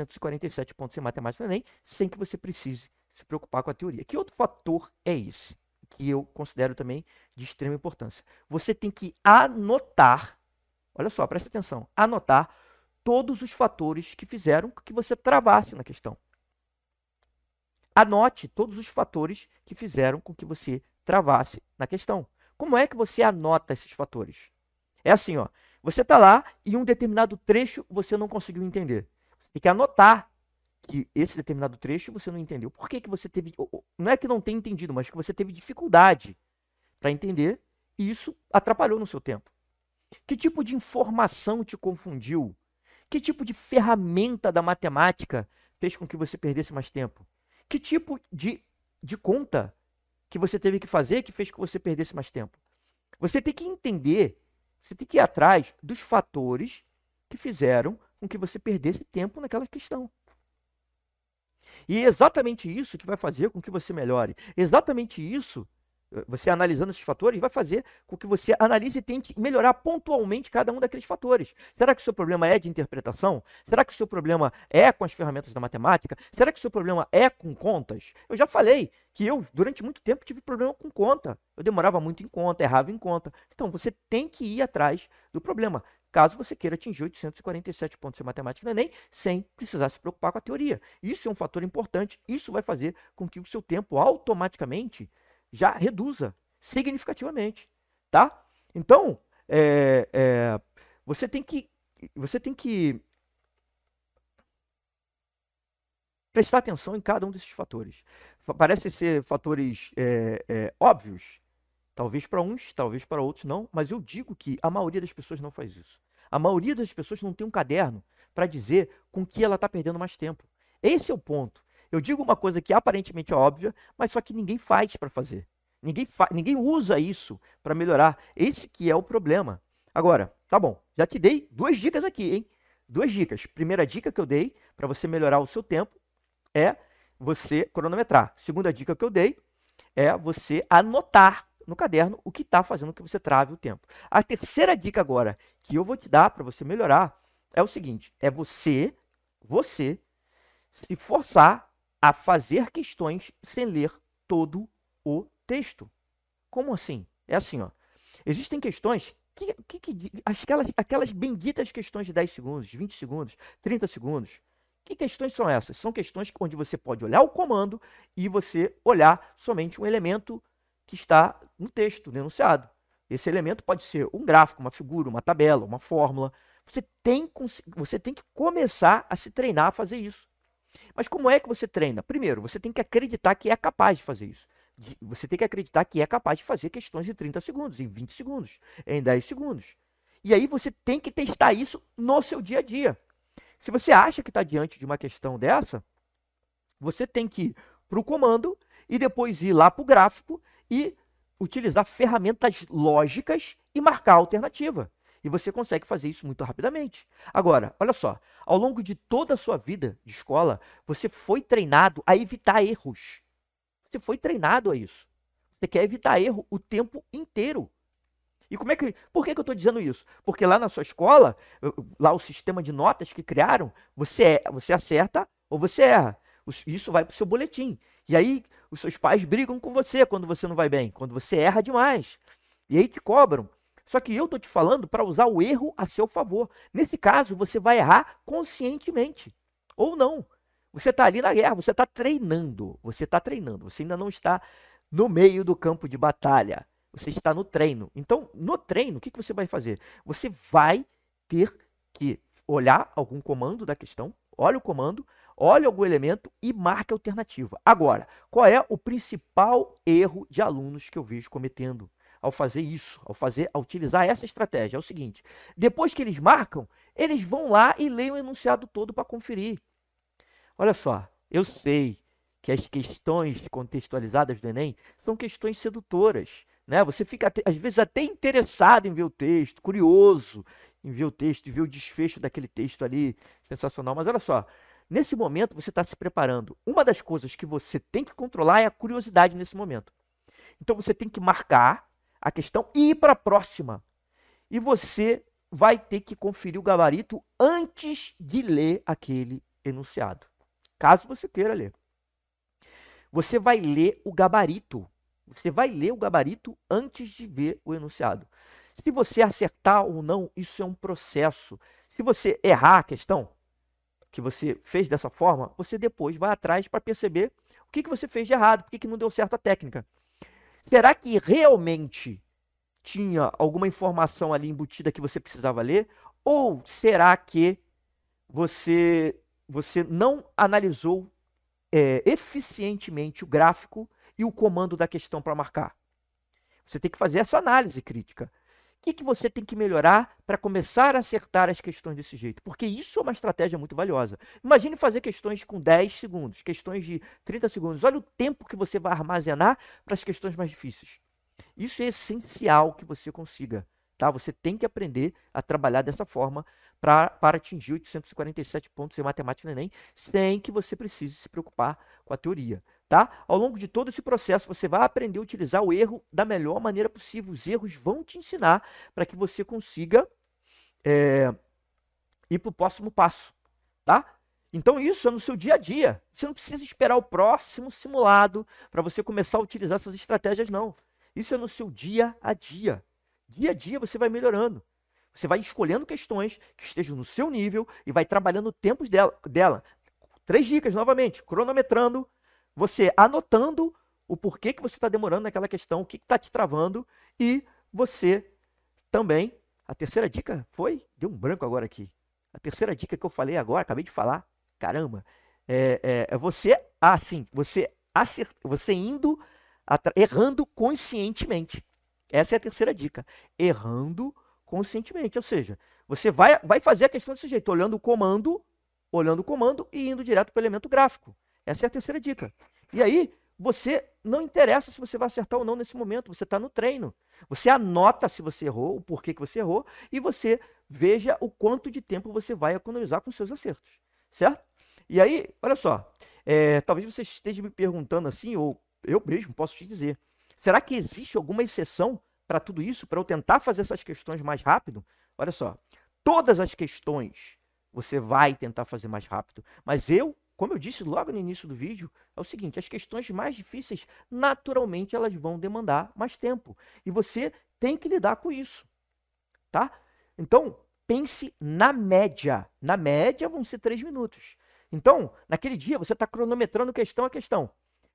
847 pontos em matemática no Enem, sem que você precise se preocupar com a teoria. Que outro fator é esse? Que eu considero também de extrema importância. Você tem que anotar, olha só, presta atenção, anotar todos os fatores que fizeram que você travasse na questão. Anote todos os fatores que fizeram com que você travasse na questão. Como é que você anota esses fatores? É assim, ó. Você está lá e um determinado trecho você não conseguiu entender. Tem que anotar que esse determinado trecho você não entendeu. Por que, que você teve. Não é que não tenha entendido, mas que você teve dificuldade para entender e isso atrapalhou no seu tempo. Que tipo de informação te confundiu? Que tipo de ferramenta da matemática fez com que você perdesse mais tempo? Que tipo de, de conta que você teve que fazer que fez com que você perdesse mais tempo? Você tem que entender você tem que ir atrás dos fatores que fizeram com que você perdesse tempo naquela questão. E é exatamente isso que vai fazer com que você melhore. Exatamente isso você analisando esses fatores, vai fazer com que você analise e tente melhorar pontualmente cada um daqueles fatores. Será que o seu problema é de interpretação? Será que o seu problema é com as ferramentas da matemática? Será que o seu problema é com contas? Eu já falei que eu, durante muito tempo, tive problema com conta. Eu demorava muito em conta, errava em conta. Então, você tem que ir atrás do problema, caso você queira atingir 847 pontos em matemática no Enem, sem precisar se preocupar com a teoria. Isso é um fator importante. Isso vai fazer com que o seu tempo automaticamente já reduza significativamente, tá? Então, é, é, você tem que você tem que prestar atenção em cada um desses fatores. Parecem ser fatores é, é, óbvios, talvez para uns, talvez para outros não, mas eu digo que a maioria das pessoas não faz isso. A maioria das pessoas não tem um caderno para dizer com que ela está perdendo mais tempo. Esse é o ponto. Eu digo uma coisa que aparentemente é óbvia, mas só que ninguém faz para fazer. Ninguém, fa ninguém usa isso para melhorar. Esse que é o problema. Agora, tá bom, já te dei duas dicas aqui, hein? Duas dicas. Primeira dica que eu dei para você melhorar o seu tempo é você cronometrar. Segunda dica que eu dei é você anotar no caderno o que está fazendo que você trave o tempo. A terceira dica agora que eu vou te dar para você melhorar é o seguinte: é você, você se forçar a fazer questões sem ler todo o texto. Como assim? É assim, ó. Existem questões que, que, que, aquelas, aquelas benditas questões de 10 segundos, 20 segundos, 30 segundos. Que questões são essas? São questões onde você pode olhar o comando e você olhar somente um elemento que está no texto, no enunciado. Esse elemento pode ser um gráfico, uma figura, uma tabela, uma fórmula. Você tem, você tem que começar a se treinar a fazer isso. Mas como é que você treina? Primeiro, você tem que acreditar que é capaz de fazer isso. Você tem que acreditar que é capaz de fazer questões em 30 segundos, em 20 segundos, em 10 segundos. E aí você tem que testar isso no seu dia a dia. Se você acha que está diante de uma questão dessa, você tem que ir para o comando e depois ir lá para o gráfico e utilizar ferramentas lógicas e marcar a alternativa. E você consegue fazer isso muito rapidamente. Agora, olha só, ao longo de toda a sua vida de escola, você foi treinado a evitar erros. Você foi treinado a isso. Você quer evitar erro o tempo inteiro. E como é que. Por que, que eu estou dizendo isso? Porque lá na sua escola, lá o sistema de notas que criaram, você, é, você acerta ou você erra. Isso vai para o seu boletim. E aí os seus pais brigam com você quando você não vai bem, quando você erra demais. E aí te cobram. Só que eu estou te falando para usar o erro a seu favor. Nesse caso, você vai errar conscientemente. Ou não. Você está ali na guerra, você está treinando. Você está treinando. Você ainda não está no meio do campo de batalha. Você está no treino. Então, no treino, o que, que você vai fazer? Você vai ter que olhar algum comando da questão, olha o comando, olha algum elemento e marca a alternativa. Agora, qual é o principal erro de alunos que eu vejo cometendo? ao fazer isso, ao fazer, ao utilizar essa estratégia. É o seguinte: depois que eles marcam, eles vão lá e leem o enunciado todo para conferir. Olha só, eu sei que as questões contextualizadas do Enem são questões sedutoras. Né? Você fica, às vezes, até interessado em ver o texto, curioso em ver o texto, e ver o desfecho daquele texto ali, sensacional. Mas olha só, nesse momento você está se preparando. Uma das coisas que você tem que controlar é a curiosidade nesse momento. Então você tem que marcar a questão e ir para a próxima. E você vai ter que conferir o gabarito antes de ler aquele enunciado. Caso você queira ler. Você vai ler o gabarito. Você vai ler o gabarito antes de ver o enunciado. Se você acertar ou não, isso é um processo. Se você errar a questão que você fez dessa forma, você depois vai atrás para perceber o que, que você fez de errado, por que, que não deu certo a técnica. Será que realmente tinha alguma informação ali embutida que você precisava ler? Ou será que você, você não analisou é, eficientemente o gráfico e o comando da questão para marcar? Você tem que fazer essa análise crítica que, que você tem que melhorar para começar a acertar as questões desse jeito? Porque isso é uma estratégia muito valiosa. Imagine fazer questões com 10 segundos, questões de 30 segundos. Olha o tempo que você vai armazenar para as questões mais difíceis. Isso é essencial que você consiga. Tá? Você tem que aprender a trabalhar dessa forma pra, para atingir 847 pontos em matemática no Enem, sem que você precise se preocupar com a teoria tá? Ao longo de todo esse processo, você vai aprender a utilizar o erro da melhor maneira possível. Os erros vão te ensinar para que você consiga é, ir para o próximo passo, tá? Então isso é no seu dia a dia. Você não precisa esperar o próximo simulado para você começar a utilizar essas estratégias, não. Isso é no seu dia a dia. Dia a dia você vai melhorando. Você vai escolhendo questões que estejam no seu nível e vai trabalhando tempos dela. dela. Três dicas, novamente. Cronometrando, você anotando o porquê que você está demorando naquela questão, o que está te travando, e você também. A terceira dica foi. Deu um branco agora aqui. A terceira dica que eu falei agora, acabei de falar, caramba, é, é, é você, assim, você, acert, você indo, errando conscientemente. Essa é a terceira dica. Errando conscientemente. Ou seja, você vai, vai fazer a questão desse jeito, olhando o comando, olhando o comando e indo direto para o elemento gráfico. Essa é a terceira dica. E aí, você não interessa se você vai acertar ou não nesse momento, você está no treino. Você anota se você errou, o porquê que você errou, e você veja o quanto de tempo você vai economizar com seus acertos. Certo? E aí, olha só, é, talvez você esteja me perguntando assim, ou eu mesmo posso te dizer: será que existe alguma exceção para tudo isso, para eu tentar fazer essas questões mais rápido? Olha só, todas as questões você vai tentar fazer mais rápido, mas eu como eu disse logo no início do vídeo, é o seguinte, as questões mais difíceis, naturalmente, elas vão demandar mais tempo. E você tem que lidar com isso, tá? Então, pense na média. Na média, vão ser três minutos. Então, naquele dia, você está cronometrando questão a questão.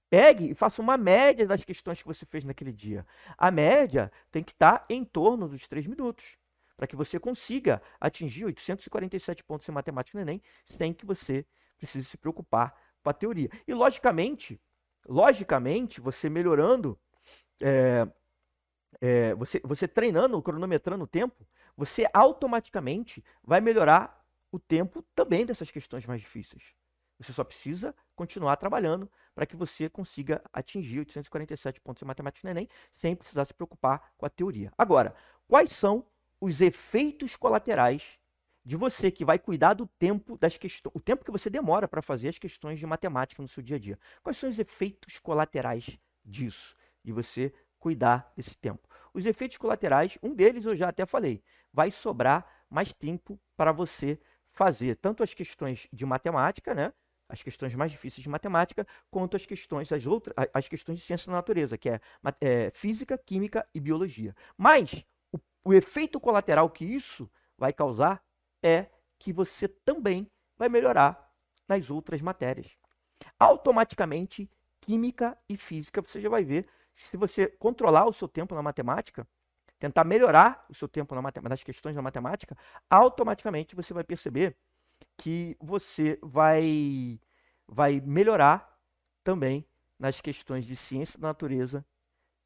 Pegue e faça uma média das questões que você fez naquele dia. A média tem que estar tá em torno dos três minutos, para que você consiga atingir 847 pontos em matemática no Enem, sem que você precisa se preocupar com a teoria. E logicamente, logicamente, você melhorando, é, é, você, você treinando, cronometrando o tempo, você automaticamente vai melhorar o tempo também dessas questões mais difíceis. Você só precisa continuar trabalhando para que você consiga atingir 847 pontos em matemática no Enem sem precisar se preocupar com a teoria. Agora, quais são os efeitos colaterais de você que vai cuidar do tempo das questões, o tempo que você demora para fazer as questões de matemática no seu dia a dia. Quais são os efeitos colaterais disso, de você cuidar desse tempo? Os efeitos colaterais, um deles eu já até falei, vai sobrar mais tempo para você fazer tanto as questões de matemática, né? As questões mais difíceis de matemática, quanto as questões, as outras, as questões de ciência da natureza, que é, é física, química e biologia. Mas o, o efeito colateral que isso vai causar é que você também vai melhorar nas outras matérias. Automaticamente, química e física, você já vai ver, se você controlar o seu tempo na matemática, tentar melhorar o seu tempo na nas questões da matemática, automaticamente você vai perceber que você vai, vai melhorar também nas questões de ciência da natureza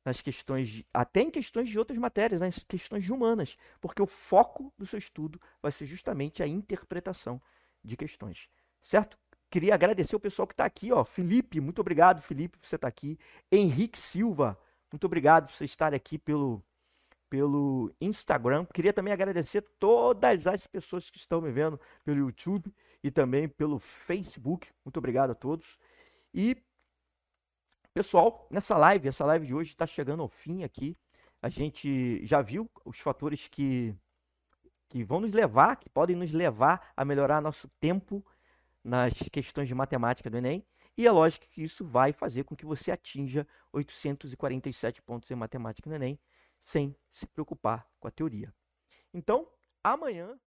nas questões, de, até em questões de outras matérias, nas questões humanas, porque o foco do seu estudo vai ser justamente a interpretação de questões, certo? Queria agradecer o pessoal que está aqui, ó, Felipe, muito obrigado, Felipe, por você estar tá aqui, Henrique Silva, muito obrigado por você estar aqui pelo, pelo Instagram. Queria também agradecer todas as pessoas que estão me vendo pelo YouTube e também pelo Facebook. Muito obrigado a todos. E Pessoal, nessa live, essa live de hoje está chegando ao fim aqui. A gente já viu os fatores que, que vão nos levar, que podem nos levar a melhorar nosso tempo nas questões de matemática do Enem, e é lógico que isso vai fazer com que você atinja 847 pontos em matemática no Enem, sem se preocupar com a teoria. Então, amanhã